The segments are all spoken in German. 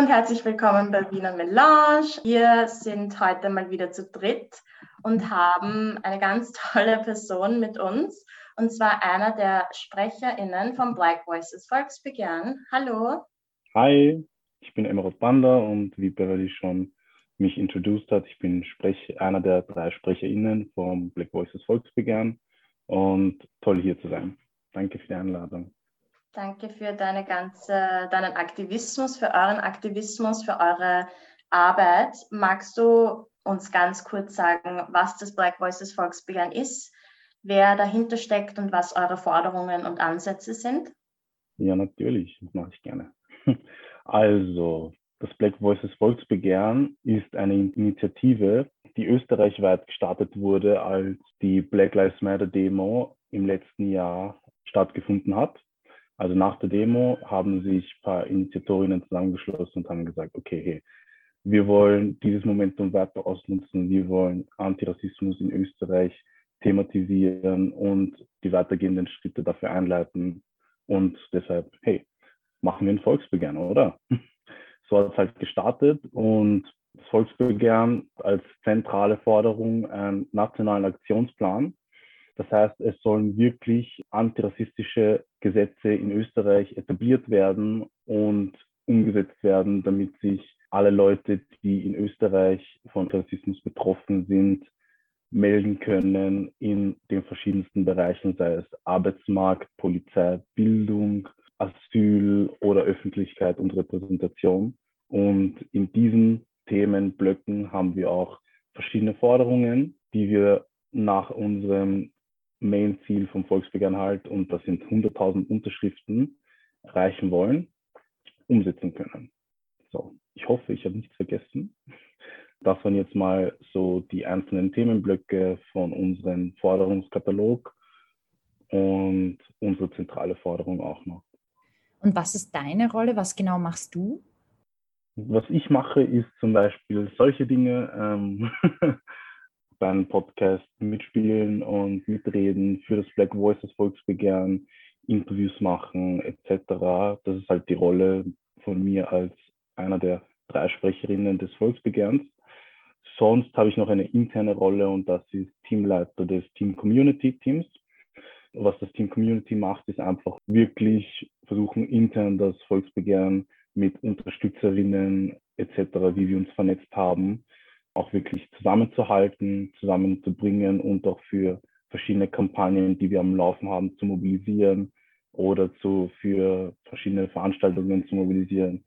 Und herzlich willkommen bei Wiener Melange. Wir sind heute mal wieder zu dritt und haben eine ganz tolle Person mit uns, und zwar einer der SprecherInnen vom Black Voices Volksbegehren. Hallo. Hi, ich bin Emerald Banda und wie Beverly schon mich introduced hat, ich bin Sprech einer der drei SprecherInnen vom Black Voices Volksbegehren und toll hier zu sein. Danke für die Einladung. Danke für deine ganze, deinen Aktivismus, für euren Aktivismus, für eure Arbeit. Magst du uns ganz kurz sagen, was das Black Voices Volksbegehren ist, wer dahinter steckt und was eure Forderungen und Ansätze sind? Ja, natürlich, das mache ich gerne. Also, das Black Voices Volksbegehren ist eine Initiative, die österreichweit gestartet wurde, als die Black Lives Matter Demo im letzten Jahr stattgefunden hat. Also nach der Demo haben sich ein paar Initiatorinnen zusammengeschlossen und haben gesagt, okay, hey, wir wollen dieses Momentum weiter ausnutzen, wir wollen Antirassismus in Österreich thematisieren und die weitergehenden Schritte dafür einleiten. Und deshalb, hey, machen wir ein Volksbegehren, oder? So hat es halt gestartet und das Volksbegehren als zentrale Forderung einen nationalen Aktionsplan das heißt, es sollen wirklich antirassistische Gesetze in Österreich etabliert werden und umgesetzt werden, damit sich alle Leute, die in Österreich von Rassismus betroffen sind, melden können in den verschiedensten Bereichen, sei es Arbeitsmarkt, Polizei, Bildung, Asyl oder Öffentlichkeit und Repräsentation. Und in diesen Themenblöcken haben wir auch verschiedene Forderungen, die wir nach unserem Main-Ziel vom Volksbegehren halt, und das sind 100.000 Unterschriften, erreichen wollen, umsetzen können. So, ich hoffe, ich habe nichts vergessen. Das waren jetzt mal so die einzelnen Themenblöcke von unserem Forderungskatalog und unsere zentrale Forderung auch noch. Und was ist deine Rolle? Was genau machst du? Was ich mache, ist zum Beispiel solche Dinge. Ähm, beim Podcast mitspielen und mitreden für das Black Voices Volksbegehren, Interviews machen etc. Das ist halt die Rolle von mir als einer der drei Sprecherinnen des Volksbegehrens. Sonst habe ich noch eine interne Rolle und das ist Teamleiter des Team Community Teams. Was das Team Community macht, ist einfach wirklich versuchen, intern das Volksbegehren mit Unterstützerinnen etc., wie wir uns vernetzt haben, auch wirklich zusammenzuhalten, zusammenzubringen und auch für verschiedene Kampagnen, die wir am Laufen haben, zu mobilisieren oder zu, für verschiedene Veranstaltungen zu mobilisieren.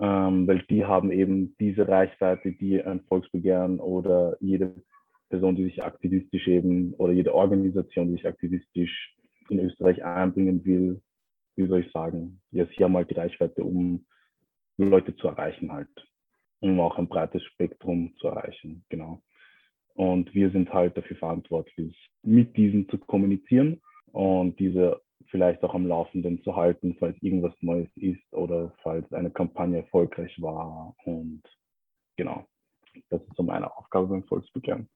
Ähm, weil die haben eben diese Reichweite, die ein Volksbegehren oder jede Person, die sich aktivistisch eben oder jede Organisation, die sich aktivistisch in Österreich einbringen will, wie soll ich sagen, sie haben halt die Reichweite, um Leute zu erreichen halt um auch ein breites Spektrum zu erreichen. Genau. Und wir sind halt dafür verantwortlich, mit diesen zu kommunizieren und diese vielleicht auch am Laufenden zu halten, falls irgendwas Neues ist oder falls eine Kampagne erfolgreich war. Und genau, das ist so meine Aufgabe beim Volksbegehren.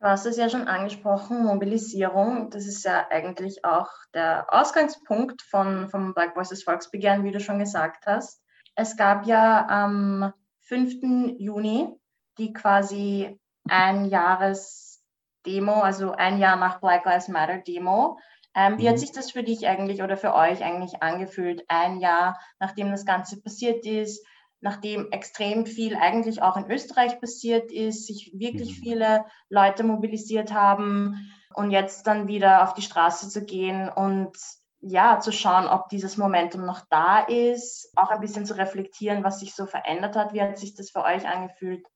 Du hast es ja schon angesprochen, Mobilisierung. Das ist ja eigentlich auch der Ausgangspunkt von, vom Black Voices Volksbegehren, wie du schon gesagt hast. Es gab ja am 5. Juni, die quasi ein Jahres Demo, also ein Jahr nach Black Lives Matter Demo. Ähm, wie hat mhm. sich das für dich eigentlich oder für euch eigentlich angefühlt, ein Jahr nachdem das Ganze passiert ist, nachdem extrem viel eigentlich auch in Österreich passiert ist, sich wirklich mhm. viele Leute mobilisiert haben und jetzt dann wieder auf die Straße zu gehen und ja, zu schauen, ob dieses Momentum noch da ist, auch ein bisschen zu reflektieren, was sich so verändert hat. Wie hat sich das für euch angefühlt?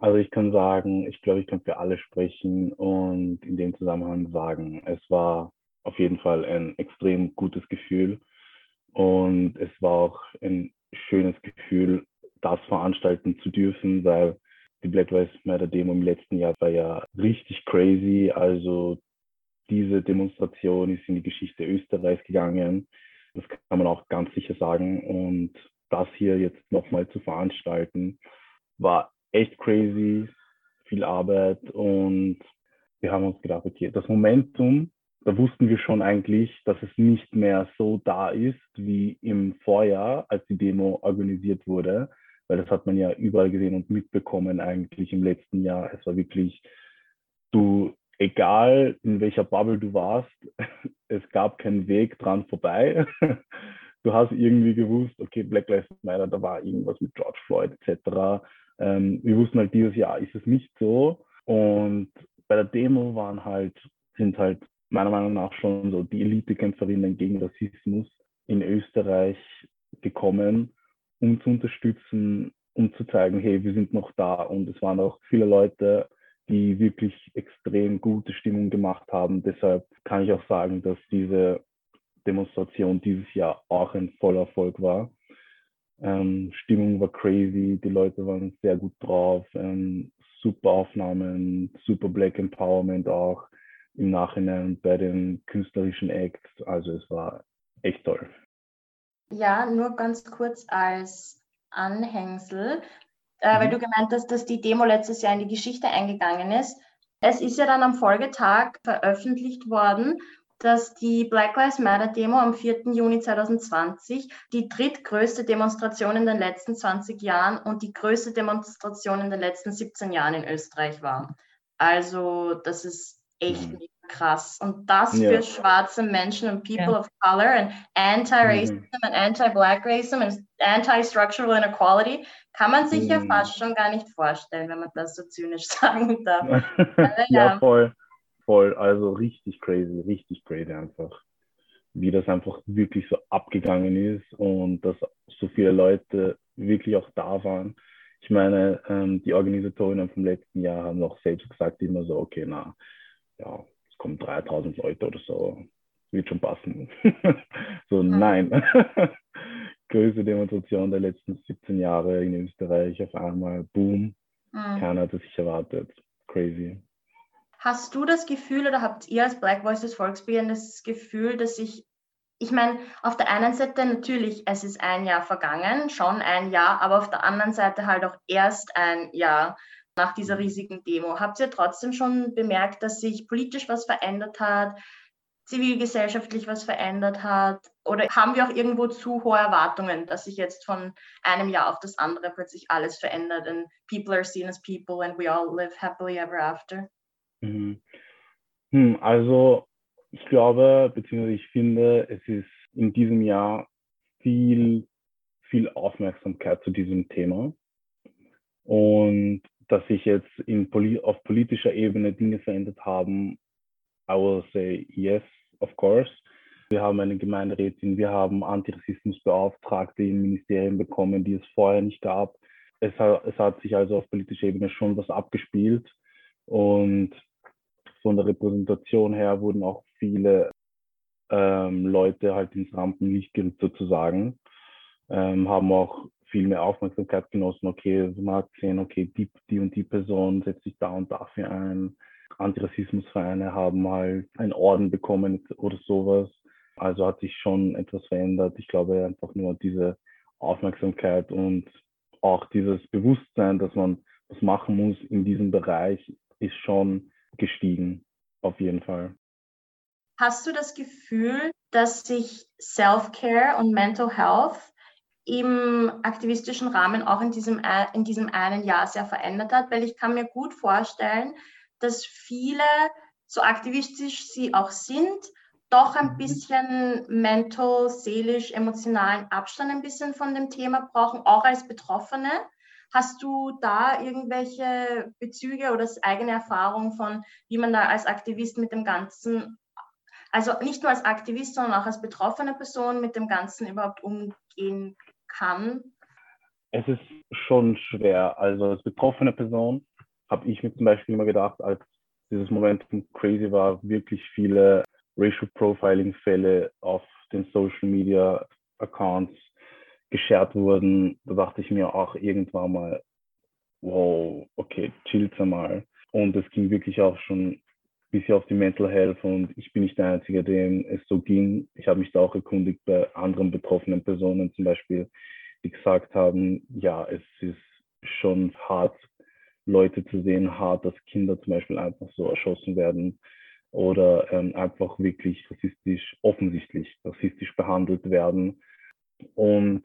Also ich kann sagen, ich glaube, ich kann für alle sprechen und in dem Zusammenhang sagen, es war auf jeden Fall ein extrem gutes Gefühl und es war auch ein schönes Gefühl, das veranstalten zu dürfen, weil die Black Lives Matter Demo im letzten Jahr war ja richtig crazy. Also diese Demonstration ist in die Geschichte Österreichs gegangen. Das kann man auch ganz sicher sagen. Und das hier jetzt nochmal zu veranstalten, war echt crazy, viel Arbeit. Und wir haben uns gedacht, okay, das Momentum da wussten wir schon eigentlich, dass es nicht mehr so da ist wie im Vorjahr, als die Demo organisiert wurde, weil das hat man ja überall gesehen und mitbekommen eigentlich im letzten Jahr. Es war wirklich, du, egal in welcher Bubble du warst, es gab keinen Weg dran vorbei. Du hast irgendwie gewusst, okay, Black Lives Matter, da war irgendwas mit George Floyd etc. Ähm, wir wussten halt dieses Jahr ist es nicht so. Und bei der Demo waren halt, sind halt meiner Meinung nach schon so die Elitekämpferinnen gegen Rassismus in Österreich gekommen um zu unterstützen, um zu zeigen, hey, wir sind noch da. Und es waren auch viele Leute, die wirklich extrem gute Stimmung gemacht haben. Deshalb kann ich auch sagen, dass diese Demonstration dieses Jahr auch ein voller Erfolg war. Ähm, Stimmung war crazy, die Leute waren sehr gut drauf, ähm, super Aufnahmen, super Black Empowerment auch im Nachhinein bei den künstlerischen Acts. Also es war echt toll. Ja, nur ganz kurz als Anhängsel, äh, mhm. weil du gemeint hast, dass die Demo letztes Jahr in die Geschichte eingegangen ist. Es ist ja dann am Folgetag veröffentlicht worden, dass die Black Lives Matter Demo am 4. Juni 2020 die drittgrößte Demonstration in den letzten 20 Jahren und die größte Demonstration in den letzten 17 Jahren in Österreich war. Also das ist echt mhm krass. Und das ja. für schwarze Menschen und People ja. of Color und Anti-Racism mhm. und Anti-Black Racism und Anti-Structural Inequality kann man sich mhm. ja fast schon gar nicht vorstellen, wenn man das so zynisch sagen darf. ja, ja, voll, voll. Also richtig crazy, richtig crazy einfach. Wie das einfach wirklich so abgegangen ist und dass so viele Leute wirklich auch da waren. Ich meine, ähm, die Organisatorinnen vom letzten Jahr haben auch selbst gesagt, immer so, okay, na, ja, kommen 3000 Leute oder so, wird schon passen. so, nein. Größte Demonstration der letzten 17 Jahre in Österreich, auf einmal, boom, mhm. keiner hat es sich erwartet. Crazy. Hast du das Gefühl oder habt ihr als Black Voices Volksbegehren das Gefühl, dass sich, ich meine, auf der einen Seite natürlich, es ist ein Jahr vergangen, schon ein Jahr, aber auf der anderen Seite halt auch erst ein Jahr nach dieser riesigen Demo. Habt ihr trotzdem schon bemerkt, dass sich politisch was verändert hat, zivilgesellschaftlich was verändert hat? Oder haben wir auch irgendwo zu hohe Erwartungen, dass sich jetzt von einem Jahr auf das andere plötzlich alles verändert und people are seen as people and we all live happily ever after? Mhm. Hm, also ich glaube, beziehungsweise ich finde, es ist in diesem Jahr viel, viel Aufmerksamkeit zu diesem Thema. Und dass sich jetzt in, auf politischer Ebene Dinge verändert haben, I will say yes, of course. Wir haben eine Gemeinderätin, wir haben Antirassismusbeauftragte im Ministerium bekommen, die es vorher nicht gab. Es hat, es hat sich also auf politischer Ebene schon was abgespielt und von der Repräsentation her wurden auch viele ähm, Leute halt ins Rampenlicht gerückt sozusagen, ähm, haben auch viel mehr Aufmerksamkeit genossen. Okay, man hat gesehen, okay, die, die und die Person setzt sich da und dafür ein. Antirassismusvereine haben halt einen Orden bekommen oder sowas. Also hat sich schon etwas verändert. Ich glaube einfach nur diese Aufmerksamkeit und auch dieses Bewusstsein, dass man was machen muss in diesem Bereich, ist schon gestiegen, auf jeden Fall. Hast du das Gefühl, dass sich Self-Care und Mental Health im aktivistischen Rahmen auch in diesem, in diesem einen Jahr sehr verändert hat, weil ich kann mir gut vorstellen, dass viele, so aktivistisch sie auch sind, doch ein mhm. bisschen mental, seelisch, emotionalen Abstand ein bisschen von dem Thema brauchen, auch als Betroffene. Hast du da irgendwelche Bezüge oder eigene Erfahrung von, wie man da als Aktivist mit dem Ganzen, also nicht nur als Aktivist, sondern auch als betroffene Person mit dem Ganzen überhaupt umgehen kann? Es ist schon schwer. Also als betroffene Person habe ich mir zum Beispiel immer gedacht, als dieses Momentum crazy war, wirklich viele Racial Profiling-Fälle auf den Social Media Accounts geshared wurden, da dachte ich mir auch irgendwann mal, wow, okay, chillt mal. Und es ging wirklich auch schon bisschen auf die Mental Health und ich bin nicht der Einzige, dem es so ging. Ich habe mich da auch erkundigt bei anderen betroffenen Personen zum Beispiel, die gesagt haben, ja, es ist schon hart, Leute zu sehen, hart, dass Kinder zum Beispiel einfach so erschossen werden. oder ähm, einfach wirklich rassistisch, offensichtlich rassistisch behandelt werden. Und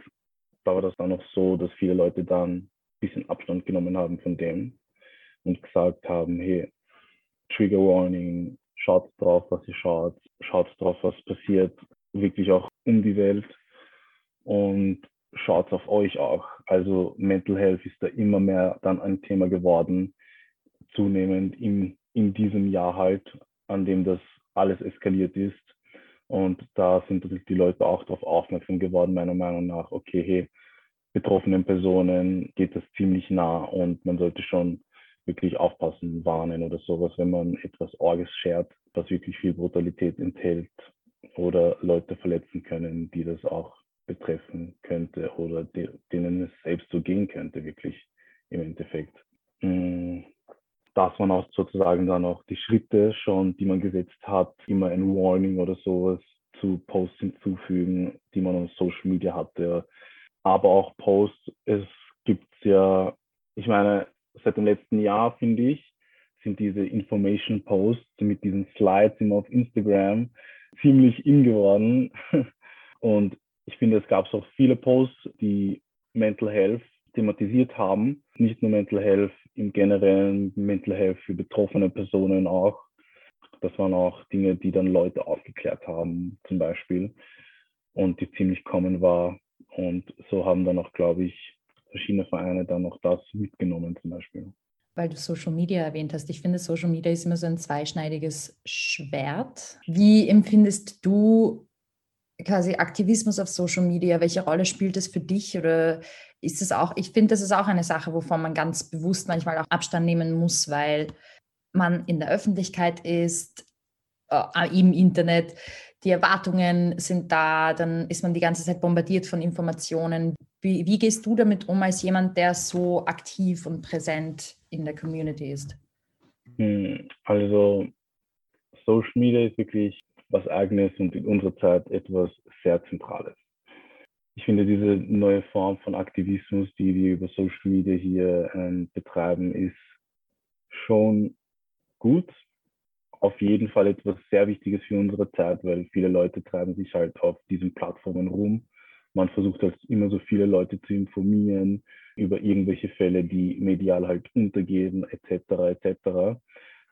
da war das dann noch so, dass viele Leute dann ein bisschen Abstand genommen haben von dem und gesagt haben, hey, Trigger Warning, schaut drauf, was ihr schaut, schaut drauf, was passiert, wirklich auch um die Welt und schaut auf euch auch. Also Mental Health ist da immer mehr dann ein Thema geworden, zunehmend in, in diesem Jahr halt, an dem das alles eskaliert ist. Und da sind die Leute auch darauf aufmerksam geworden, meiner Meinung nach, okay, hey, betroffenen Personen geht das ziemlich nah und man sollte schon wirklich aufpassen, warnen oder sowas, wenn man etwas Orges schert, was wirklich viel Brutalität enthält oder Leute verletzen können, die das auch betreffen könnte oder die, denen es selbst so gehen könnte, wirklich im Endeffekt. Mm, dass man auch sozusagen dann auch die Schritte schon, die man gesetzt hat, immer ein Warning oder sowas zu Posts hinzufügen, die man auf Social Media hatte. Aber auch Posts, es gibt ja, ich meine, seit dem letzten Jahr, finde ich, sind diese Information Posts mit diesen Slides immer auf Instagram ziemlich in geworden. Und ich finde, es gab auch viele Posts, die Mental Health thematisiert haben. Nicht nur Mental Health im generellen, Mental Health für betroffene Personen auch. Das waren auch Dinge, die dann Leute aufgeklärt haben, zum Beispiel, und die ziemlich kommen war. Und so haben dann auch, glaube ich, verschiedene Vereine dann auch das mitgenommen, zum Beispiel. Weil du Social Media erwähnt hast. Ich finde, Social Media ist immer so ein zweischneidiges Schwert. Wie empfindest du quasi Aktivismus auf Social Media? Welche Rolle spielt das für dich oder ist es auch, ich finde, das ist auch eine Sache, wovon man ganz bewusst manchmal auch Abstand nehmen muss, weil man in der Öffentlichkeit ist, äh, im Internet, die Erwartungen sind da, dann ist man die ganze Zeit bombardiert von Informationen. Wie, wie gehst du damit um als jemand, der so aktiv und präsent in der Community ist? Hm, also Social Media ist wirklich was Eigenes und in unserer Zeit etwas sehr Zentrales ich finde diese neue Form von Aktivismus, die wir über Social Media hier ähm, betreiben, ist schon gut. Auf jeden Fall etwas sehr Wichtiges für unsere Zeit, weil viele Leute treiben sich halt auf diesen Plattformen rum. Man versucht halt immer so viele Leute zu informieren über irgendwelche Fälle, die medial halt untergehen, etc. etc.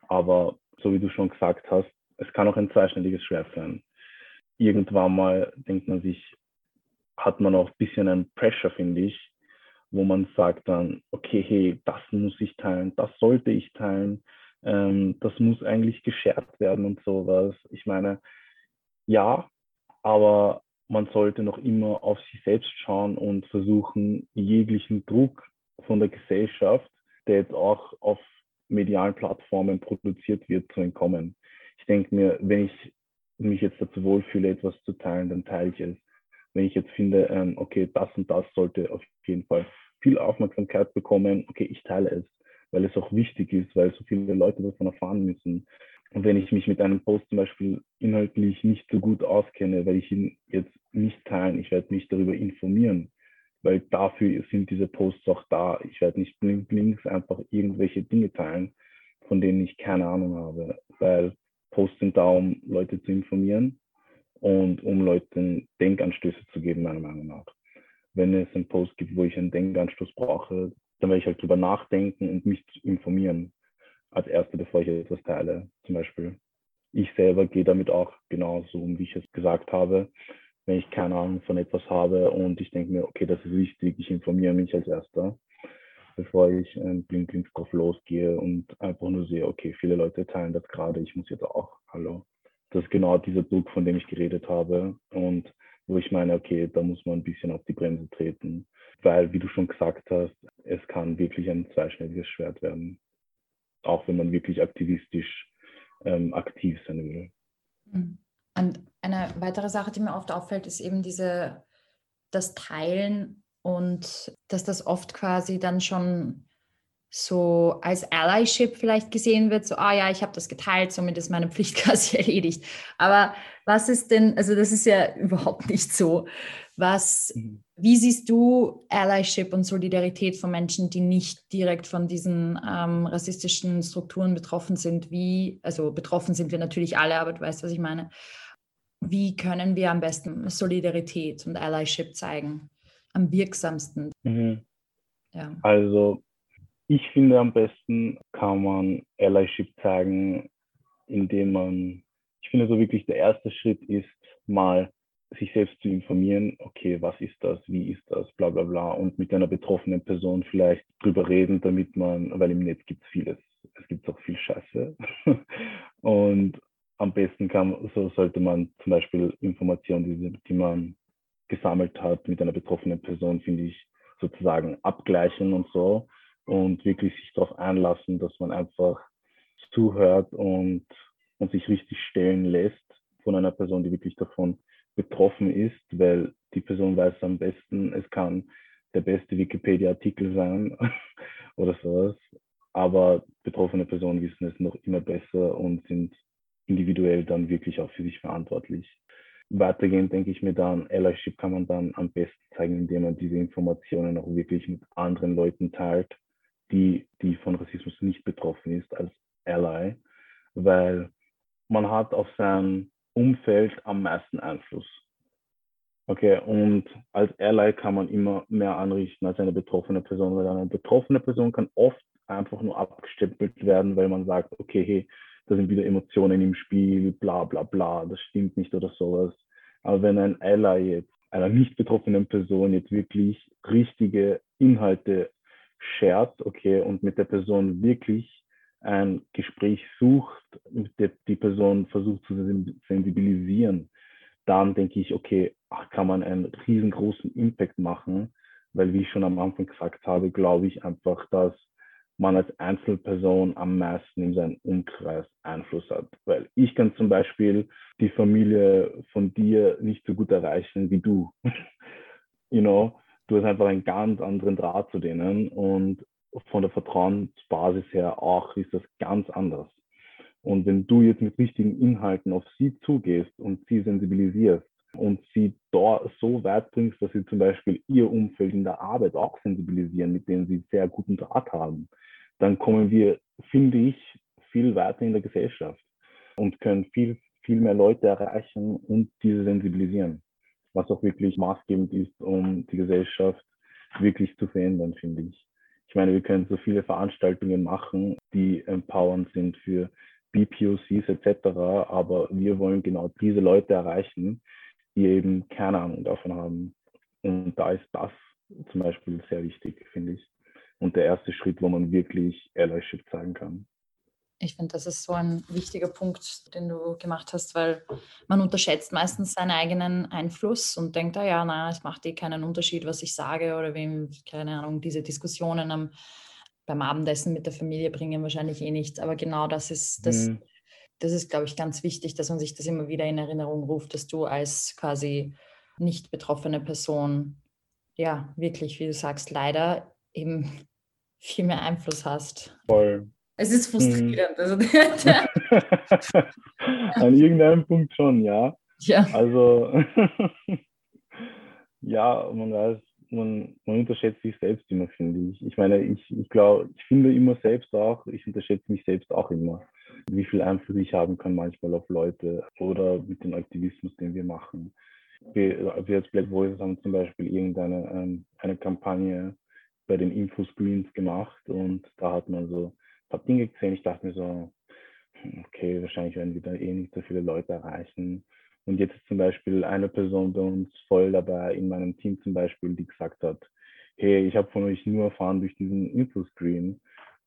Aber so wie du schon gesagt hast, es kann auch ein zweischneidiges Schwert sein. Irgendwann mal denkt man sich, hat man auch ein bisschen einen Pressure, finde ich, wo man sagt dann, okay, hey, das muss ich teilen, das sollte ich teilen, ähm, das muss eigentlich geshared werden und sowas. Ich meine, ja, aber man sollte noch immer auf sich selbst schauen und versuchen, jeglichen Druck von der Gesellschaft, der jetzt auch auf medialen Plattformen produziert wird, zu entkommen. Ich denke mir, wenn ich mich jetzt dazu wohlfühle, etwas zu teilen, dann teile ich es wenn ich jetzt finde, ähm, okay, das und das sollte auf jeden Fall viel Aufmerksamkeit bekommen, okay, ich teile es, weil es auch wichtig ist, weil so viele Leute davon erfahren müssen. Und wenn ich mich mit einem Post zum Beispiel inhaltlich nicht so gut auskenne, werde ich ihn jetzt nicht teilen. Ich werde mich darüber informieren, weil dafür sind diese Posts auch da. Ich werde nicht links einfach irgendwelche Dinge teilen, von denen ich keine Ahnung habe, weil Posts sind da, um Leute zu informieren und um Leuten Denkanstöße zu geben, meiner Meinung nach. Wenn es einen Post gibt, wo ich einen Denkanstoß brauche, dann werde ich halt drüber nachdenken und mich informieren als Erster, bevor ich etwas teile, zum Beispiel. Ich selber gehe damit auch genauso um, wie ich es gesagt habe. Wenn ich keine Ahnung von etwas habe und ich denke mir, okay, das ist wichtig, ich informiere mich als Erster, bevor ich blind, blind drauf losgehe und einfach nur sehe, okay, viele Leute teilen das gerade, ich muss jetzt auch, hallo das ist genau dieser Druck, von dem ich geredet habe und wo ich meine, okay, da muss man ein bisschen auf die Bremse treten, weil, wie du schon gesagt hast, es kann wirklich ein zweischneidiges Schwert werden, auch wenn man wirklich aktivistisch ähm, aktiv sein will. Mhm. Und eine weitere Sache, die mir oft auffällt, ist eben diese, das Teilen und dass das oft quasi dann schon so als Allyship vielleicht gesehen wird, so, ah ja, ich habe das geteilt, somit ist meine Pflicht quasi erledigt. Aber was ist denn, also das ist ja überhaupt nicht so. Was, mhm. Wie siehst du Allyship und Solidarität von Menschen, die nicht direkt von diesen ähm, rassistischen Strukturen betroffen sind? Wie, also betroffen sind wir natürlich alle, aber du weißt, was ich meine. Wie können wir am besten Solidarität und Allyship zeigen? Am wirksamsten? Mhm. Ja. Also ich finde am besten kann man Allyship zeigen, indem man, ich finde so wirklich der erste Schritt ist mal sich selbst zu informieren, okay, was ist das, wie ist das, bla bla bla, und mit einer betroffenen Person vielleicht drüber reden, damit man, weil im Netz gibt es vieles, es gibt auch viel Scheiße. und am besten kann, so sollte man zum Beispiel Informationen, die, die man gesammelt hat mit einer betroffenen Person, finde ich, sozusagen abgleichen und so und wirklich sich darauf einlassen, dass man einfach zuhört und, und sich richtig stellen lässt von einer Person, die wirklich davon betroffen ist, weil die Person weiß am besten, es kann der beste Wikipedia-Artikel sein oder sowas. Aber betroffene Personen wissen es noch immer besser und sind individuell dann wirklich auch für sich verantwortlich. Weitergehend denke ich mir dann, Allyship kann man dann am besten zeigen, indem man diese Informationen auch wirklich mit anderen Leuten teilt, die, die von Rassismus nicht betroffen ist als Ally, weil man hat auf sein Umfeld am meisten Einfluss. Okay, und als Ally kann man immer mehr anrichten als eine betroffene Person, weil eine betroffene Person kann oft einfach nur abgestempelt werden, weil man sagt, okay, hey, da sind wieder Emotionen im Spiel, bla bla bla, das stimmt nicht oder sowas. Aber wenn ein Ally jetzt einer nicht betroffenen Person jetzt wirklich richtige Inhalte shared, okay, und mit der Person wirklich ein Gespräch sucht, mit der die Person versucht zu sensibilisieren, dann denke ich, okay, ach, kann man einen riesengroßen Impact machen, weil wie ich schon am Anfang gesagt habe, glaube ich einfach, dass man als Einzelperson am meisten in seinem Umkreis Einfluss hat. Weil ich kann zum Beispiel die Familie von dir nicht so gut erreichen wie du. you know, du hast einfach einen ganz anderen Draht zu denen und von der Vertrauensbasis her auch ist das ganz anders. Und wenn du jetzt mit richtigen Inhalten auf sie zugehst und sie sensibilisierst und sie dort so weit bringst, dass sie zum Beispiel ihr Umfeld in der Arbeit auch sensibilisieren, mit denen sie sehr guten Draht haben, dann kommen wir, finde ich, viel weiter in der Gesellschaft und können viel, viel mehr Leute erreichen und diese sensibilisieren, was auch wirklich maßgebend ist, um die Gesellschaft wirklich zu verändern, finde ich. Ich meine, wir können so viele Veranstaltungen machen, die empowernd sind für BPOCs etc., aber wir wollen genau diese Leute erreichen, die eben keine Ahnung davon haben. Und da ist das zum Beispiel sehr wichtig, finde ich. Und der erste Schritt, wo man wirklich Allyship zeigen kann. Ich finde, das ist so ein wichtiger Punkt, den du gemacht hast, weil man unterschätzt meistens seinen eigenen Einfluss und denkt, ah ja, na, es macht eh keinen Unterschied, was ich sage oder wem, keine Ahnung, diese Diskussionen am, beim Abendessen mit der Familie bringen wahrscheinlich eh nichts. Aber genau das ist, das, mhm. Das ist, glaube ich, ganz wichtig, dass man sich das immer wieder in Erinnerung ruft, dass du als quasi nicht betroffene Person, ja, wirklich, wie du sagst, leider eben viel mehr Einfluss hast. Voll. Es ist frustrierend. Also, An irgendeinem Punkt schon, ja. Ja. Also, ja, man weiß, man, man unterschätzt sich selbst immer, finde ich. Ich meine, ich, ich glaube, ich finde immer selbst auch, ich unterschätze mich selbst auch immer, wie viel Einfluss ich haben kann manchmal auf Leute oder mit dem Aktivismus, den wir machen. Wir, wir als Black Voices haben zum Beispiel irgendeine ähm, eine Kampagne bei den Infoscreens gemacht und da hat man so ein paar Dinge gesehen. Ich dachte mir so, hm, okay, wahrscheinlich werden wir da eh nicht so viele Leute erreichen. Und jetzt ist zum Beispiel eine Person bei uns voll dabei, in meinem Team zum Beispiel, die gesagt hat, hey, ich habe von euch nur erfahren durch diesen Infoscreen.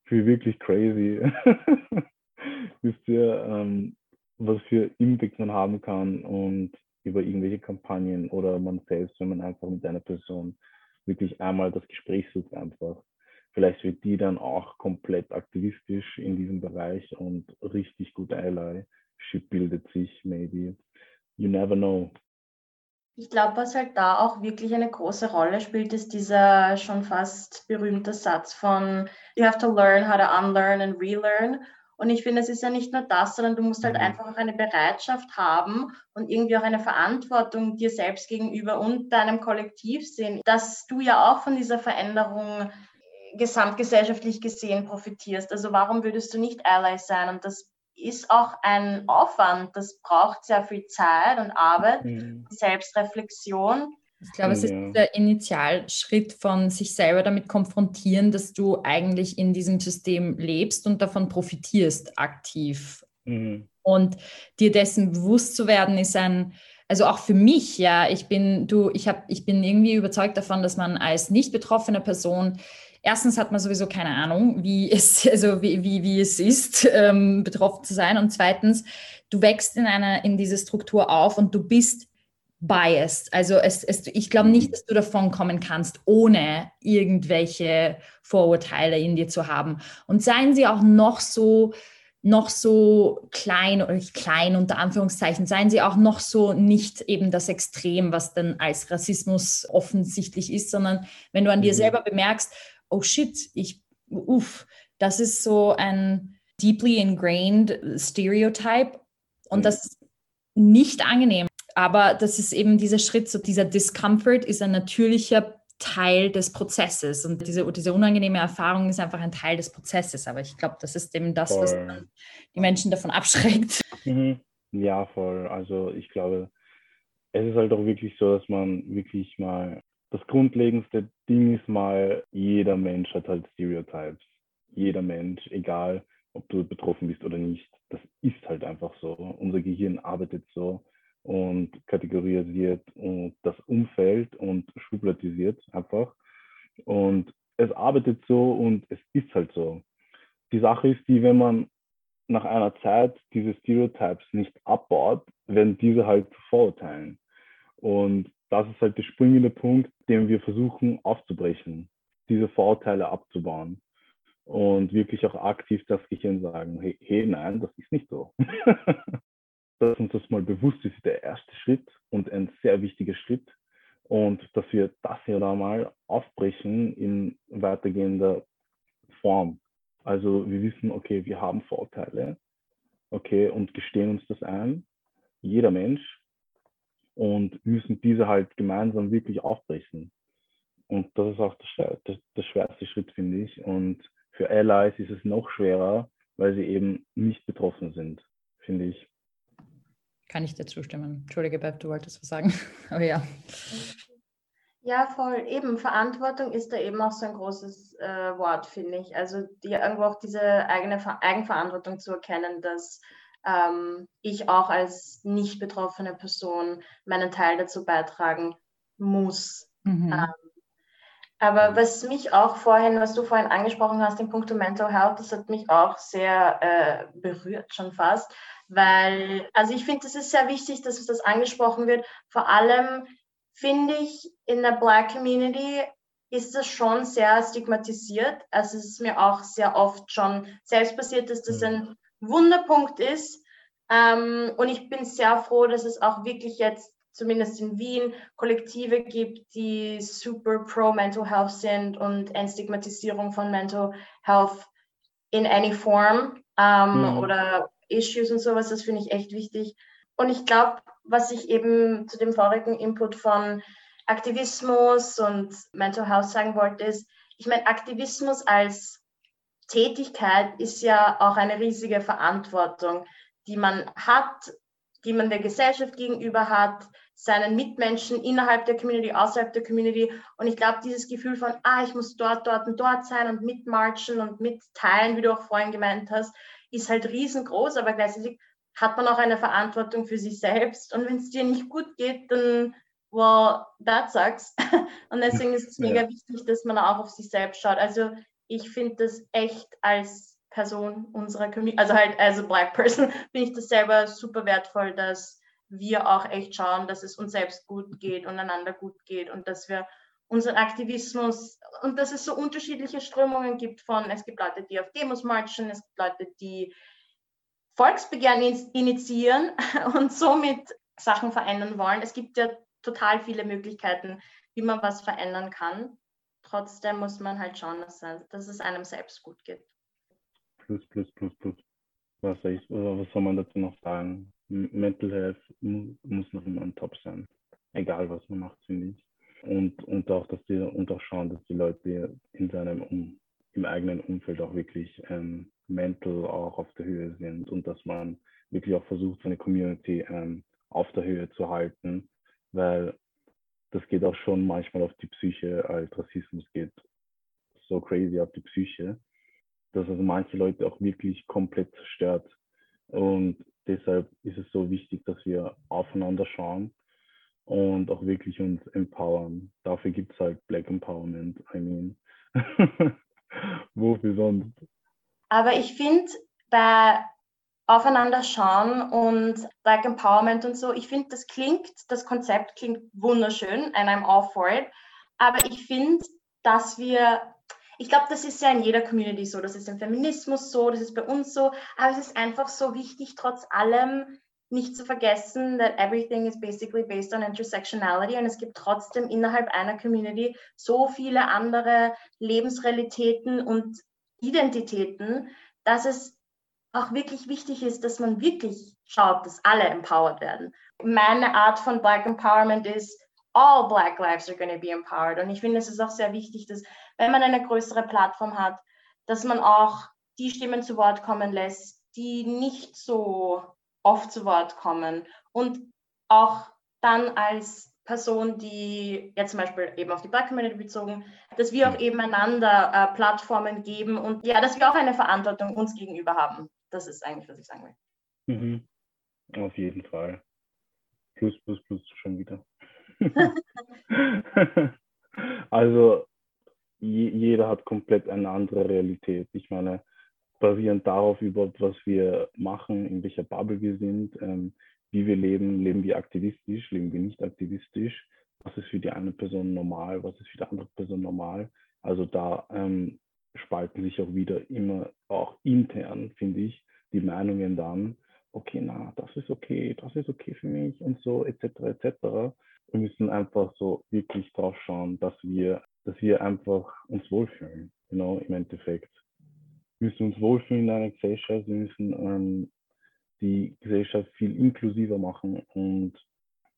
Für wirklich crazy. Wisst ihr, ähm, was für Impact man haben kann und über irgendwelche Kampagnen oder man selbst, wenn man einfach mit einer Person wirklich einmal das Gespräch sucht einfach. Vielleicht wird die dann auch komplett aktivistisch in diesem Bereich und richtig gut Allyship bildet sich, maybe. You never know. Ich glaube, was halt da auch wirklich eine große Rolle spielt, ist dieser schon fast berühmte Satz von You have to learn how to unlearn and relearn. Und ich finde, es ist ja nicht nur das, sondern du musst halt mhm. einfach auch eine Bereitschaft haben und irgendwie auch eine Verantwortung dir selbst gegenüber und deinem Kollektiv sehen, dass du ja auch von dieser Veränderung gesamtgesellschaftlich gesehen profitierst. Also warum würdest du nicht Ally sein? Und das ist auch ein Aufwand. Das braucht sehr viel Zeit und Arbeit, mhm. Selbstreflexion. Ich glaube, es ist der Initialschritt von sich selber damit konfrontieren, dass du eigentlich in diesem System lebst und davon profitierst aktiv. Mhm. Und dir dessen bewusst zu werden, ist ein, also auch für mich, ja, ich bin, du, ich habe, ich bin irgendwie überzeugt davon, dass man als nicht betroffene Person erstens hat man sowieso keine Ahnung, wie es, also wie, wie, wie es ist, ähm, betroffen zu sein. Und zweitens, du wächst in einer, in diese Struktur auf und du bist biased. Also es, es, ich glaube nicht, mhm. dass du davon kommen kannst, ohne irgendwelche Vorurteile in dir zu haben. Und seien sie auch noch so noch so klein oder klein unter Anführungszeichen, seien sie auch noch so nicht eben das Extrem, was dann als Rassismus offensichtlich ist, sondern wenn du an mhm. dir selber bemerkst, oh shit, ich, uff, das ist so ein deeply ingrained Stereotype und mhm. das ist nicht angenehm. Aber das ist eben dieser Schritt, so dieser Discomfort ist ein natürlicher Teil des Prozesses. Und diese, diese unangenehme Erfahrung ist einfach ein Teil des Prozesses. Aber ich glaube, das ist eben das, voll. was die Menschen davon abschreckt. Mhm. Ja, voll. Also ich glaube, es ist halt auch wirklich so, dass man wirklich mal, das grundlegendste Ding ist mal, jeder Mensch hat halt Stereotypes. Jeder Mensch, egal ob du betroffen bist oder nicht. Das ist halt einfach so. Unser Gehirn arbeitet so und kategorisiert und das Umfeld und schubladisiert einfach. Und es arbeitet so und es ist halt so. Die Sache ist die, wenn man nach einer Zeit diese Stereotypes nicht abbaut, werden diese halt zu Vorurteilen. Und das ist halt der springende Punkt, den wir versuchen aufzubrechen, diese Vorurteile abzubauen und wirklich auch aktiv das Gehirn sagen, hey, hey nein, das ist nicht so. dass uns das mal bewusst ist, der erste Schritt und ein sehr wichtiger Schritt. Und dass wir das hier da mal aufbrechen in weitergehender Form. Also wir wissen, okay, wir haben Vorteile, okay, und gestehen uns das ein, jeder Mensch, und müssen diese halt gemeinsam wirklich aufbrechen. Und das ist auch der, der, der schwerste Schritt, finde ich. Und für Allies ist es noch schwerer, weil sie eben nicht betroffen sind, finde ich. Kann ich dir zustimmen. Entschuldige, Beb, du wolltest was sagen. Aber ja. Ja, voll. Eben, Verantwortung ist da eben auch so ein großes äh, Wort, finde ich. Also die, irgendwo auch diese eigene Ver Eigenverantwortung zu erkennen, dass ähm, ich auch als nicht betroffene Person meinen Teil dazu beitragen muss. Mhm. Ähm, aber was mich auch vorhin, was du vorhin angesprochen hast, den Punkt Mental Health, das hat mich auch sehr äh, berührt schon fast, weil, also ich finde, es ist sehr wichtig, dass das angesprochen wird. Vor allem finde ich, in der Black Community ist das schon sehr stigmatisiert. Also es ist mir auch sehr oft schon selbst passiert, dass das mhm. ein Wunderpunkt ist. Ähm, und ich bin sehr froh, dass es auch wirklich jetzt zumindest in Wien Kollektive gibt, die super pro Mental Health sind und Entstigmatisierung von Mental Health in any form ähm, mhm. oder Issues und sowas, das finde ich echt wichtig. Und ich glaube, was ich eben zu dem vorigen Input von Aktivismus und Mental Health sagen wollte, ist, ich meine, Aktivismus als Tätigkeit ist ja auch eine riesige Verantwortung, die man hat, die man der Gesellschaft gegenüber hat, seinen Mitmenschen innerhalb der Community, außerhalb der Community. Und ich glaube, dieses Gefühl von, ah, ich muss dort, dort und dort sein und mitmarchen und mitteilen, wie du auch vorhin gemeint hast, ist halt riesengroß, aber gleichzeitig hat man auch eine Verantwortung für sich selbst. Und wenn es dir nicht gut geht, dann, well, that sucks. Und deswegen ist es mega ja. wichtig, dass man auch auf sich selbst schaut. Also ich finde das echt als Person unserer Community, also halt als a Black Person, finde ich das selber super wertvoll, dass wir auch echt schauen, dass es uns selbst gut geht und einander gut geht und dass wir unseren Aktivismus und dass es so unterschiedliche Strömungen gibt von, es gibt Leute, die auf Demos marchen, es gibt Leute, die Volksbegehren initiieren und somit Sachen verändern wollen. Es gibt ja total viele Möglichkeiten, wie man was verändern kann. Trotzdem muss man halt schauen, dass, dass es einem selbst gut geht. Plus, plus, plus, plus. was ich, was soll man dazu noch sagen? Mental Health muss noch immer ein Top sein. Egal was man macht, finde ich. Und, und auch, dass die, und auch schauen, dass die Leute in seinem um, im eigenen Umfeld auch wirklich ähm, mental auch auf der Höhe sind und dass man wirklich auch versucht, seine Community ähm, auf der Höhe zu halten, weil das geht auch schon manchmal auf die Psyche, als Rassismus geht so crazy auf die Psyche, dass also manche Leute auch wirklich komplett zerstört. Und deshalb ist es so wichtig, dass wir aufeinander schauen und auch wirklich uns empowern. Dafür gibt es halt Black Empowerment, I mean. Wofür sonst? Aber ich finde, bei aufeinander schauen und Black Empowerment und so. Ich finde, das klingt, das Konzept klingt wunderschön and I'm all for it. Aber ich finde, dass wir, ich glaube, das ist ja in jeder Community so, das ist im Feminismus so, das ist bei uns so, aber es ist einfach so wichtig, trotz allem nicht zu vergessen, that everything is basically based on intersectionality und es gibt trotzdem innerhalb einer Community so viele andere Lebensrealitäten und Identitäten, dass es auch wirklich wichtig ist, dass man wirklich schaut, dass alle empowered werden. Meine Art von Black Empowerment ist, all Black lives are going to be empowered. Und ich finde, es ist auch sehr wichtig, dass, wenn man eine größere Plattform hat, dass man auch die Stimmen zu Wort kommen lässt, die nicht so oft zu Wort kommen. Und auch dann als Person, die jetzt zum Beispiel eben auf die Black Community bezogen, dass wir auch eben einander äh, Plattformen geben und ja, dass wir auch eine Verantwortung uns gegenüber haben. Das ist eigentlich, was ich sagen will. Mhm. Auf jeden Fall. Plus, plus, plus schon wieder. also je, jeder hat komplett eine andere Realität. Ich meine, basierend darauf, über was wir machen, in welcher Bubble wir sind, ähm, wie wir leben, leben wir aktivistisch, leben wir nicht aktivistisch, was ist für die eine Person normal, was ist für die andere Person normal. Also da ähm, spalten sich auch wieder immer auch intern, finde ich, die Meinungen dann, okay, na, das ist okay, das ist okay für mich und so, etc., etc. Wir müssen einfach so wirklich drauf schauen, dass wir, dass wir einfach uns wohlfühlen, genau, im Endeffekt. Müssen uns wohlfühlen in einer Gesellschaft, wir müssen ähm, die Gesellschaft viel inklusiver machen und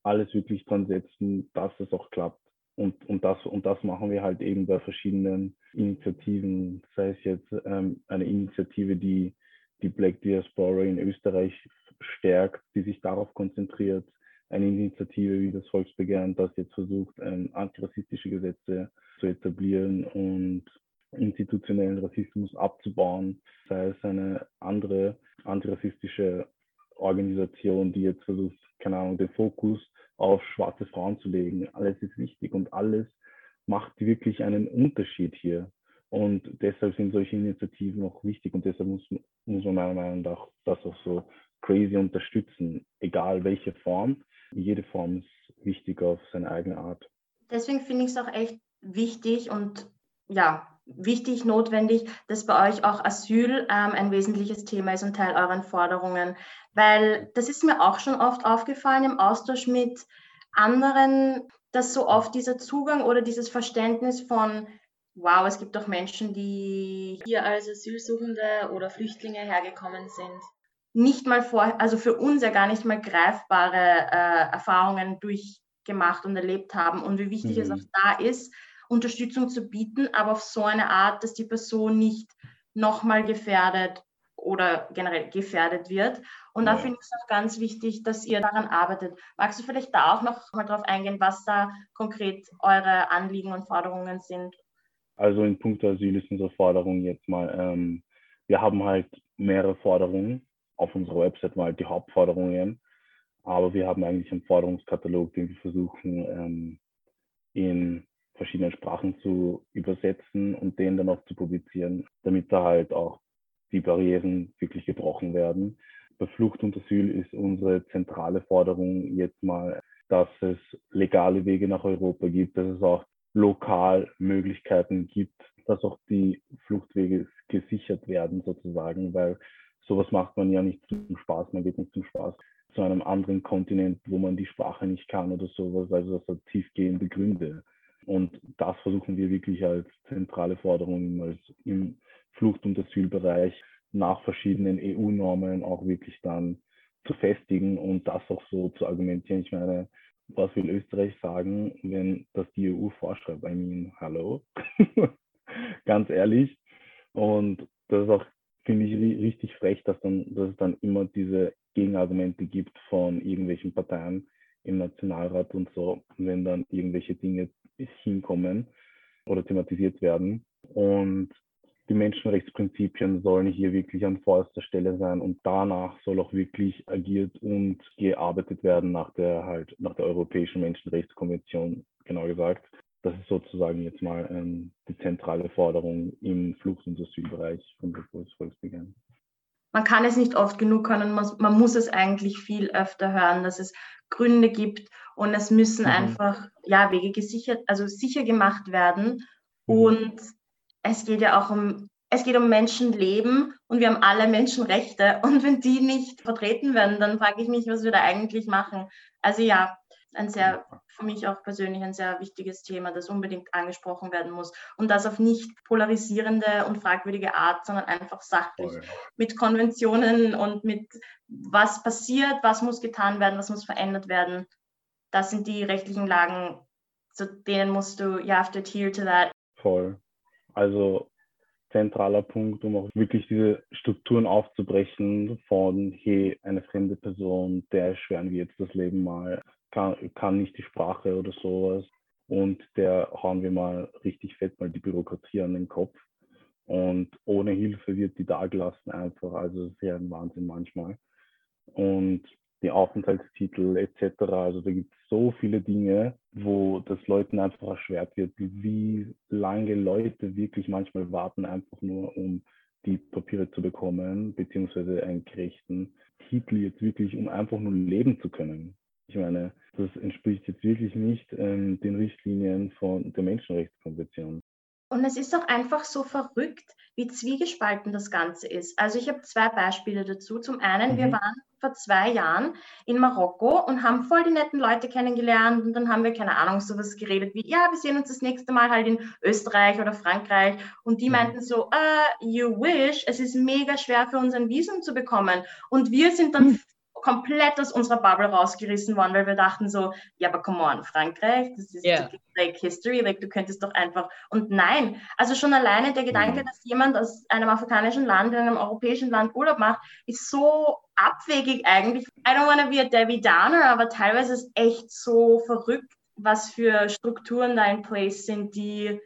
alles wirklich dran setzen, dass es auch klappt. Und, und, das, und das machen wir halt eben bei verschiedenen Initiativen, sei es jetzt ähm, eine Initiative, die die Black Diaspora in Österreich stärkt, die sich darauf konzentriert, eine Initiative wie das Volksbegehren, das jetzt versucht, ähm, antirassistische Gesetze zu etablieren und institutionellen Rassismus abzubauen, sei es eine andere antirassistische Organisation, die jetzt versucht, keine Ahnung, den Fokus auf schwarze Frauen zu legen. Alles ist wichtig und alles macht wirklich einen Unterschied hier. Und deshalb sind solche Initiativen auch wichtig und deshalb muss, muss man meiner Meinung nach das auch so crazy unterstützen, egal welche Form. Jede Form ist wichtig auf seine eigene Art. Deswegen finde ich es auch echt wichtig und ja, wichtig, notwendig, dass bei euch auch Asyl ähm, ein wesentliches Thema ist und Teil euren Forderungen. Weil das ist mir auch schon oft aufgefallen im Austausch mit anderen, dass so oft dieser Zugang oder dieses Verständnis von, wow, es gibt doch Menschen, die hier als Asylsuchende oder Flüchtlinge hergekommen sind, nicht mal vor, also für uns ja gar nicht mal greifbare äh, Erfahrungen durchgemacht und erlebt haben und wie wichtig mhm. es auch da ist, Unterstützung zu bieten, aber auf so eine Art, dass die Person nicht nochmal gefährdet oder generell gefährdet wird. Und ja. da finde ich es auch ganz wichtig, dass ihr daran arbeitet. Magst du vielleicht da auch noch mal drauf eingehen, was da konkret eure Anliegen und Forderungen sind? Also in puncto Asyl ist unsere Forderung jetzt mal, ähm, wir haben halt mehrere Forderungen auf unserer Website mal die Hauptforderungen, aber wir haben eigentlich einen Forderungskatalog, den wir versuchen ähm, in verschiedenen Sprachen zu übersetzen und den dann auch zu publizieren, damit da halt auch die Barrieren wirklich gebrochen werden. Bei Flucht und Asyl ist unsere zentrale Forderung jetzt mal, dass es legale Wege nach Europa gibt, dass es auch lokal Möglichkeiten gibt, dass auch die Fluchtwege gesichert werden sozusagen, weil sowas macht man ja nicht zum Spaß, man geht nicht zum Spaß zu einem anderen Kontinent, wo man die Sprache nicht kann oder sowas, also das hat tiefgehende Gründe. Und das versuchen wir wirklich als zentrale Forderung als im Flucht- und Asylbereich nach verschiedenen EU-Normen auch wirklich dann zu festigen und das auch so zu argumentieren. Ich meine, was will Österreich sagen, wenn das die EU vorschreibt? I mean, hallo? Ganz ehrlich. Und das ist auch, finde ich, richtig frech, dass, dann, dass es dann immer diese Gegenargumente gibt von irgendwelchen Parteien im Nationalrat und so, wenn dann irgendwelche Dinge hinkommen oder thematisiert werden. Und die Menschenrechtsprinzipien sollen hier wirklich an vorderster Stelle sein und danach soll auch wirklich agiert und gearbeitet werden nach der halt nach der Europäischen Menschenrechtskonvention, genau gesagt. Das ist sozusagen jetzt mal ähm, die zentrale Forderung im Flucht- und Asylbereich von Volksbegehren. Man kann es nicht oft genug hören, man, man muss es eigentlich viel öfter hören, dass es Gründe gibt und es müssen mhm. einfach ja, Wege gesichert, also sicher gemacht werden. Mhm. Und es geht ja auch um, es geht um Menschenleben und wir haben alle Menschenrechte. Und wenn die nicht vertreten werden, dann frage ich mich, was wir da eigentlich machen. Also ja, ein sehr, für mich auch persönlich ein sehr wichtiges Thema, das unbedingt angesprochen werden muss. Und das auf nicht polarisierende und fragwürdige Art, sondern einfach sachlich. Oh ja. Mit Konventionen und mit was passiert, was muss getan werden, was muss verändert werden. Das sind die rechtlichen Lagen, zu denen musst du, you have to adhere to that. Voll. Also zentraler Punkt, um auch wirklich diese Strukturen aufzubrechen von, hey, eine fremde Person, der erschweren wir jetzt das Leben mal, kann, kann nicht die Sprache oder sowas und der hauen wir mal richtig fett mal die Bürokratie an den Kopf. Und ohne Hilfe wird die da gelassen einfach. Also das ist ja ein Wahnsinn manchmal. Und die Aufenthaltstitel etc. Also da gibt es so viele Dinge, wo das Leuten einfach erschwert wird, wie lange Leute wirklich manchmal warten, einfach nur um die Papiere zu bekommen, beziehungsweise einen gerechten Titel jetzt wirklich, um einfach nur leben zu können. Ich meine, das entspricht jetzt wirklich nicht ähm, den Richtlinien von der Menschenrechtskonvention. Und es ist auch einfach so verrückt, wie zwiegespalten das Ganze ist. Also ich habe zwei Beispiele dazu. Zum einen, mhm. wir waren vor zwei Jahren in Marokko und haben voll die netten Leute kennengelernt und dann haben wir, keine Ahnung, sowas geredet wie, ja, wir sehen uns das nächste Mal halt in Österreich oder Frankreich und die mhm. meinten so, uh, you wish, es ist mega schwer für uns ein Visum zu bekommen und wir sind dann mhm komplett aus unserer Bubble rausgerissen worden, weil wir dachten so, ja, aber come on, Frankreich, das ist yeah. like history, like du könntest doch einfach. Und nein, also schon alleine der Gedanke, mhm. dass jemand aus einem afrikanischen Land in einem europäischen Land Urlaub macht, ist so abwegig eigentlich. I don't want to be a Debbie Downer, aber teilweise ist echt so verrückt, was für Strukturen da in place sind, die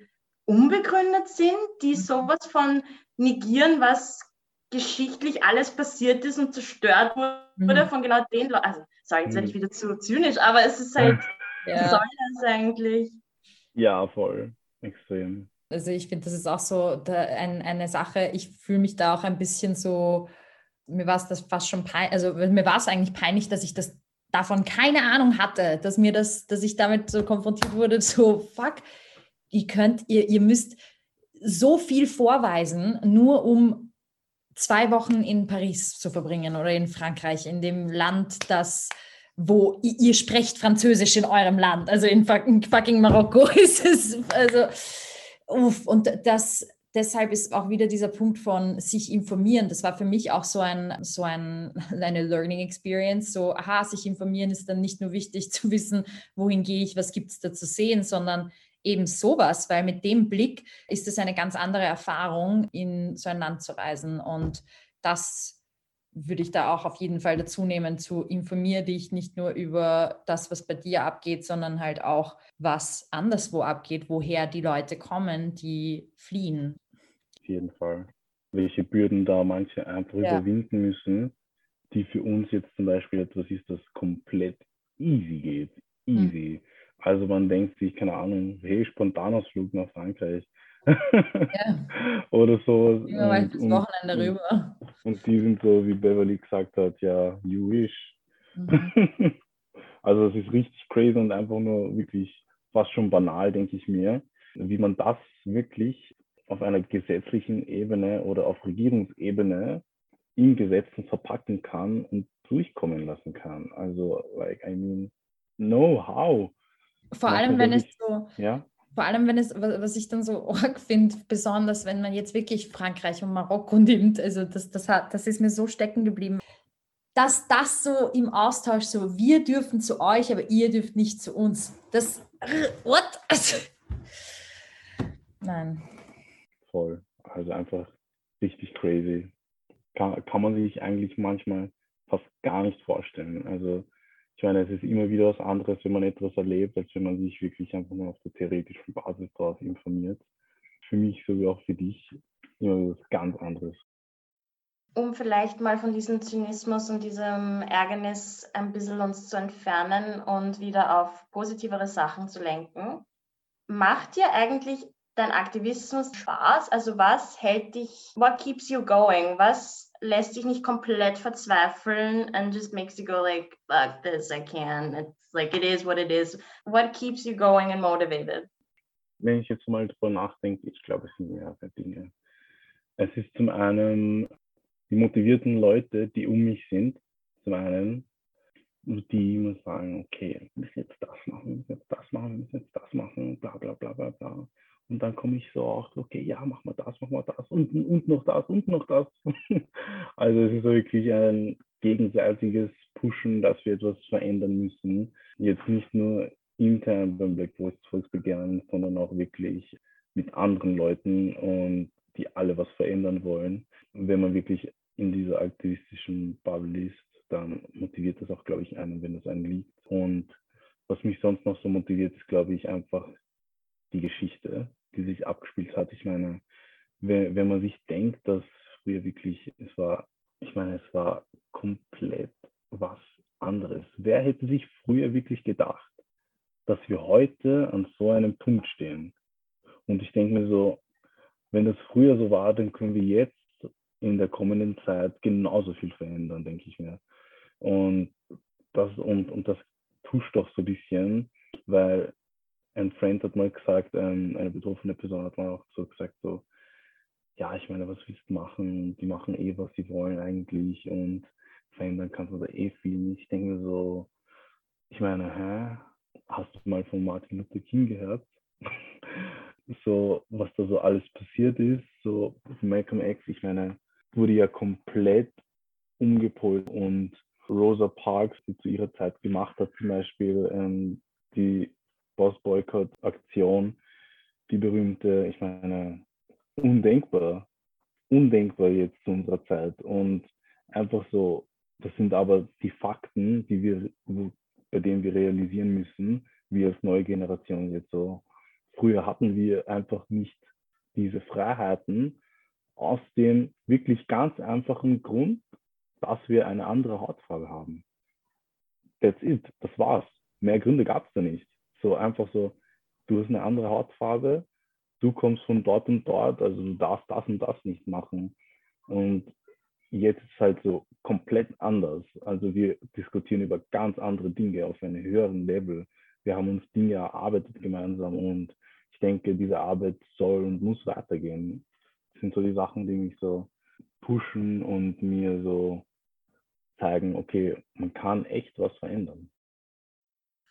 unbegründet sind, die mhm. sowas von negieren, was geschichtlich alles passiert ist und zerstört wurde mhm. von genau den Leuten. Also, sorry, jetzt werde ich mhm. wieder zu zynisch, aber es ist halt, ja. soll das eigentlich? Ja, voll. Extrem. Also ich finde, das ist auch so da, ein, eine Sache, ich fühle mich da auch ein bisschen so, mir war es das fast schon peinlich, also mir war es eigentlich peinlich, dass ich das davon keine Ahnung hatte, dass mir das, dass ich damit so konfrontiert wurde, so fuck, ihr könnt, ihr, ihr müsst so viel vorweisen, nur um zwei Wochen in Paris zu verbringen oder in Frankreich, in dem Land, das wo ihr sprecht Französisch in eurem Land, also in fucking Marokko ist es, also uff, und das deshalb ist auch wieder dieser Punkt von sich informieren. Das war für mich auch so ein so ein eine Learning Experience. So, aha, sich informieren ist dann nicht nur wichtig zu wissen, wohin gehe ich, was gibt es da zu sehen, sondern eben sowas, weil mit dem Blick ist es eine ganz andere Erfahrung, in so ein Land zu reisen. Und das würde ich da auch auf jeden Fall dazu nehmen, zu informieren dich nicht nur über das, was bei dir abgeht, sondern halt auch, was anderswo abgeht, woher die Leute kommen, die fliehen. Auf jeden Fall. Welche Bürden da manche einfach ja. überwinden müssen, die für uns jetzt zum Beispiel etwas ist, das komplett easy geht. Easy. Hm also man denkt sich, keine Ahnung, hey, Spontanausflug nach Frankreich. Ja. Oder so. Ja, und, das Wochenende und, rüber. Und die sind so, wie Beverly gesagt hat, ja, you wish. Mhm. also es ist richtig crazy und einfach nur wirklich fast schon banal, denke ich mir, wie man das wirklich auf einer gesetzlichen Ebene oder auf Regierungsebene in Gesetzen verpacken kann und durchkommen lassen kann. Also, like, I mean, no, how? Vor allem, wenn es so, ja? Vor allem, wenn es, was ich dann so arg finde, besonders wenn man jetzt wirklich Frankreich und Marokko nimmt, also das, das, hat, das ist mir so stecken geblieben, dass das so im Austausch so, wir dürfen zu euch, aber ihr dürft nicht zu uns. Das, what? Also, nein. Voll. Also einfach richtig crazy. Kann, kann man sich eigentlich manchmal fast gar nicht vorstellen. Also ich meine, es ist immer wieder was anderes, wenn man etwas erlebt, als wenn man sich wirklich einfach nur auf der theoretischen Basis daraus informiert. Für mich sowie auch für dich immer wieder was ganz anderes um vielleicht mal von diesem Zynismus und diesem Ärgernis ein bisschen uns zu entfernen und wieder auf positivere Sachen zu lenken. Macht dir eigentlich dein Aktivismus Spaß? Also was hält dich, what keeps you going? Was lässt dich nicht komplett verzweifeln and just makes you go like, fuck this, I can. It's like, it is what it is. What keeps you going and motivated? Wenn ich jetzt mal drüber nachdenke, ich glaube, es sind mehrere Dinge. Es ist zum einen die motivierten Leute, die um mich sind, zum einen, die immer sagen, okay, wir müssen jetzt das machen, wir müssen jetzt das machen, wir müssen jetzt das machen, bla bla bla bla bla. Und dann komme ich so auch, okay, ja, mach mal das, mach mal das und, und noch das und noch das. also es ist wirklich ein gegenseitiges Pushen, dass wir etwas verändern müssen. Jetzt nicht nur intern beim Black Voice Volksbegehren, sondern auch wirklich mit anderen Leuten und die alle was verändern wollen. Und wenn man wirklich in dieser aktivistischen Bubble ist, dann motiviert das auch, glaube ich, einen, wenn es einen liegt. Und was mich sonst noch so motiviert, ist, glaube ich, einfach die Geschichte, die sich abgespielt hat. Ich meine, wenn, wenn man sich denkt, dass früher wirklich, es war, ich meine, es war komplett was anderes. Wer hätte sich früher wirklich gedacht, dass wir heute an so einem Punkt stehen? Und ich denke mir so, wenn das früher so war, dann können wir jetzt in der kommenden Zeit genauso viel verändern, denke ich mir. Und das, und, und das pusht doch so ein bisschen, weil ein Freund hat mal gesagt, ähm, eine betroffene Person hat mal auch so gesagt, so, ja, ich meine, was willst du machen? Die machen eh, was sie wollen eigentlich und verändern kannst du da eh viel nicht. Ich denke so, ich meine, hä? Hast du mal von Martin Luther King gehört? so, was da so alles passiert ist, so Malcolm X, ich meine, wurde ja komplett umgepolt und Rosa Parks, die zu ihrer Zeit gemacht hat, zum Beispiel ähm, die Boss-Boycott-Aktion, die berühmte, ich meine, undenkbar, undenkbar jetzt zu unserer Zeit und einfach so, das sind aber die Fakten, die wir, bei denen wir realisieren müssen, wir als neue Generation jetzt so. Früher hatten wir einfach nicht diese Freiheiten, aus dem wirklich ganz einfachen Grund, dass wir eine andere Hautfarbe haben. That's it, das war's. Mehr Gründe gab es da nicht. So einfach so, du hast eine andere Hautfarbe, du kommst von dort und dort, also du darfst das und das nicht machen. Und jetzt ist es halt so komplett anders. Also wir diskutieren über ganz andere Dinge auf einem höheren Level. Wir haben uns Dinge erarbeitet gemeinsam und ich denke, diese Arbeit soll und muss weitergehen sind so die Sachen, die mich so pushen und mir so zeigen, okay, man kann echt was verändern.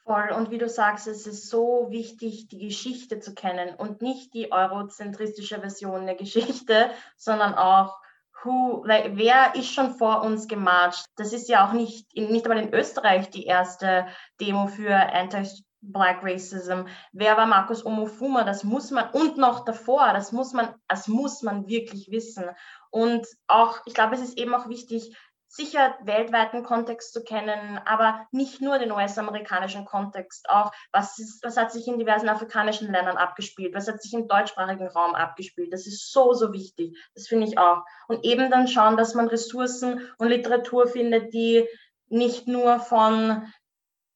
Voll. Und wie du sagst, es ist so wichtig, die Geschichte zu kennen und nicht die eurozentristische Version der Geschichte, sondern auch, who, wer ist schon vor uns gemarscht. Das ist ja auch nicht, nicht einmal in Österreich die erste Demo für Anti Black Racism, wer war Markus Omofuma, das muss man, und noch davor, das muss man, das muss man wirklich wissen. Und auch, ich glaube, es ist eben auch wichtig, sicher weltweiten Kontext zu kennen, aber nicht nur den US-amerikanischen Kontext, auch was, ist, was hat sich in diversen afrikanischen Ländern abgespielt, was hat sich im deutschsprachigen Raum abgespielt. Das ist so, so wichtig. Das finde ich auch. Und eben dann schauen, dass man Ressourcen und Literatur findet, die nicht nur von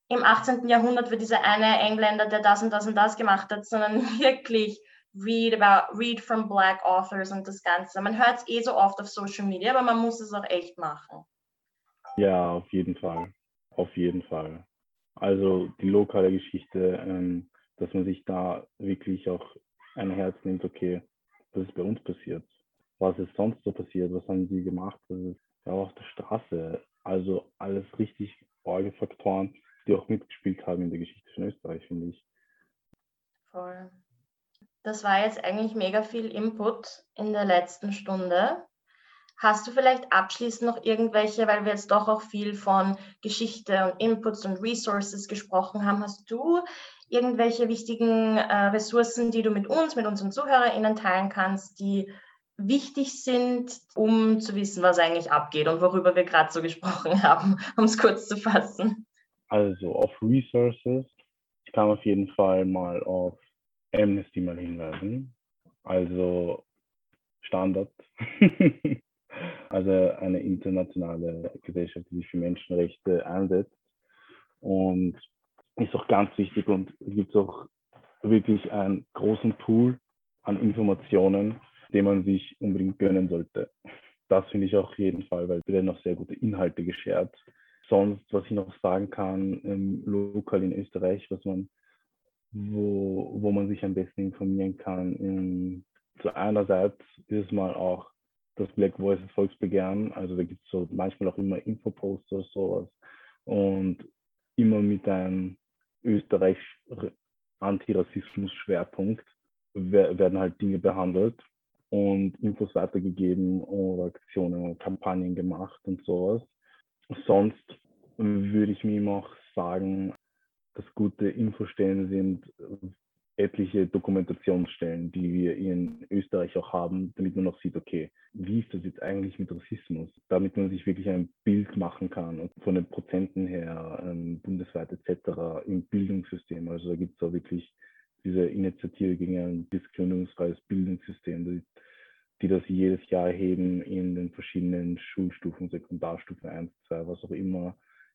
im 18. Jahrhundert wird dieser eine Engländer, der das und das und das gemacht hat, sondern wirklich read about, read from black authors und das Ganze. Man hört es eh so oft auf Social Media, aber man muss es auch echt machen. Ja, auf jeden Fall. Auf jeden Fall. Also die lokale Geschichte, ähm, dass man sich da wirklich auch ein Herz nimmt, okay, was ist bei uns passiert? Was ist sonst so passiert? Was haben sie gemacht? Was ist ja auf der Straße? Also alles richtig Faktoren, die auch mitgespielt haben in der Geschichte von Österreich, finde ich. Voll. Das war jetzt eigentlich mega viel Input in der letzten Stunde. Hast du vielleicht abschließend noch irgendwelche, weil wir jetzt doch auch viel von Geschichte und Inputs und Resources gesprochen haben, hast du irgendwelche wichtigen äh, Ressourcen, die du mit uns, mit unseren ZuhörerInnen teilen kannst, die wichtig sind, um zu wissen, was eigentlich abgeht und worüber wir gerade so gesprochen haben, um es kurz zu fassen? Also auf Resources, ich kann auf jeden Fall mal auf Amnesty mal hinweisen. Also Standard. also eine internationale Gesellschaft, die sich für Menschenrechte einsetzt. Und ist auch ganz wichtig und gibt auch wirklich einen großen Pool an Informationen, den man sich unbedingt gönnen sollte. Das finde ich auch jeden Fall, weil werden noch sehr gute Inhalte geshared. Sonst, was ich noch sagen kann, ähm, lokal in Österreich, was man, wo, wo man sich am besten informieren kann. Ähm, zu einerseits ist es mal auch das Black Voices Volksbegehren, also da gibt es so manchmal auch immer Infoposter oder sowas und immer mit einem Österreich Antirassismus-Schwerpunkt werden halt Dinge behandelt und Infos weitergegeben oder Aktionen und Kampagnen gemacht und sowas. Sonst würde ich mir immer auch sagen, dass gute Infostellen sind etliche Dokumentationsstellen, die wir in Österreich auch haben, damit man auch sieht, okay, wie ist das jetzt eigentlich mit Rassismus? Damit man sich wirklich ein Bild machen kann und von den Prozenten her ähm, bundesweit etc. im Bildungssystem. Also da gibt es auch wirklich diese Initiative gegen ein diskriminierungsfreies Bildungssystem, die, die das jedes Jahr erheben in den verschiedenen Schulstufen, Sekundarstufen 1, 2, was auch immer,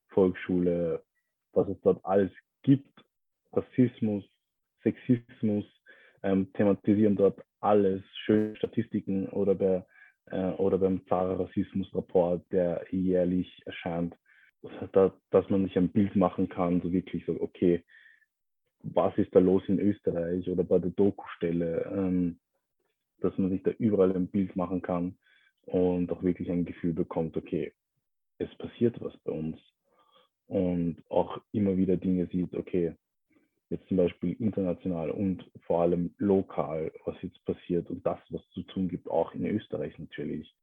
Volksschule, was es dort alles gibt. Rassismus, Sexismus, ähm, thematisieren dort alles, schöne Statistiken oder, bei, äh, oder beim Zara Rassismus-Rapport, der jährlich erscheint, da, dass man sich ein Bild machen kann, so wirklich so, okay, was ist da los in Österreich oder bei der Doku-Stelle, ähm, dass man sich da überall ein Bild machen kann und auch wirklich ein Gefühl bekommt, okay, es passiert was bei uns und auch immer wieder Dinge sieht, okay, jetzt zum Beispiel international und vor allem lokal, was jetzt passiert und das, was zu tun gibt, auch in Österreich natürlich.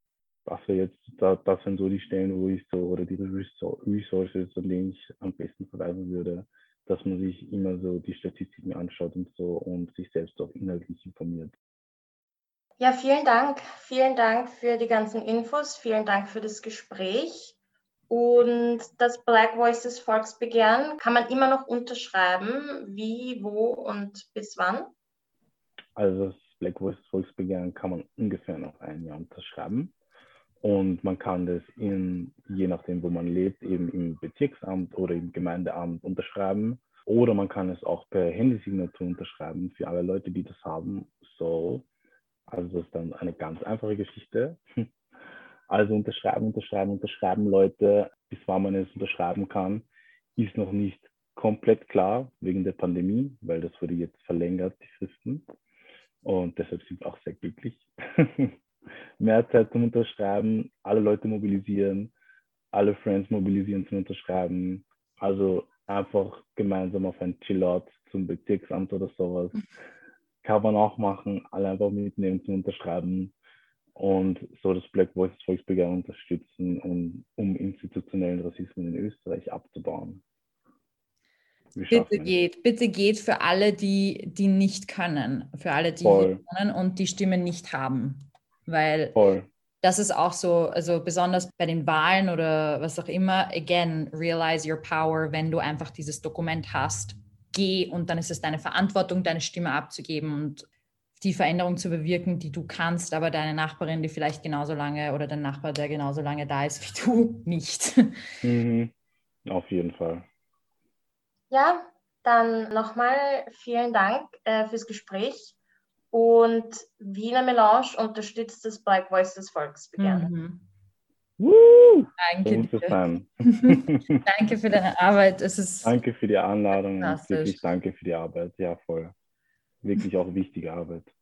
Das jetzt, da, das sind so die Stellen, wo ich so, oder die Resources, an denen ich am besten verweisen würde, dass man sich immer so die Statistiken anschaut und so und sich selbst auch inhaltlich informiert. Ja, vielen Dank. Vielen Dank für die ganzen Infos. Vielen Dank für das Gespräch. Und das Black Voices Volksbegehren kann man immer noch unterschreiben. Wie, wo und bis wann? Also das Black Voices Volksbegehren kann man ungefähr noch ein Jahr unterschreiben. Und man kann das in, je nachdem, wo man lebt, eben im Bezirksamt oder im Gemeindeamt unterschreiben. Oder man kann es auch per Handysignatur unterschreiben für alle Leute, die das haben. So, also das ist dann eine ganz einfache Geschichte. Also unterschreiben, unterschreiben, unterschreiben Leute, bis wann man es unterschreiben kann, ist noch nicht komplett klar wegen der Pandemie, weil das wurde jetzt verlängert, die Fristen. Und deshalb sind wir auch sehr glücklich. Mehr Zeit zum Unterschreiben, alle Leute mobilisieren, alle Friends mobilisieren zum Unterschreiben. Also einfach gemeinsam auf ein Chillout zum Bezirksamt oder sowas. Kann man auch machen, alle einfach mitnehmen zum Unterschreiben und so das Black Voices Volksbegehren unterstützen, um, um institutionellen Rassismus in Österreich abzubauen. Bitte geht, bitte geht für alle, die, die nicht können, für alle, die Voll. können und die Stimme nicht haben. Weil Voll. das ist auch so, also besonders bei den Wahlen oder was auch immer, again, realize your power, wenn du einfach dieses Dokument hast, geh und dann ist es deine Verantwortung, deine Stimme abzugeben und die Veränderung zu bewirken, die du kannst, aber deine Nachbarin, die vielleicht genauso lange oder dein Nachbar, der genauso lange da ist wie du, nicht. Mhm. Auf jeden Fall. Ja, dann nochmal vielen Dank äh, fürs Gespräch. Und Wiener Melange unterstützt das Black Voices Volksbegehren. Mhm. Woo! Danke dir. danke für deine Arbeit. Es ist danke für die Einladung und wirklich danke für die Arbeit. Ja, voll wirklich auch wichtige Arbeit.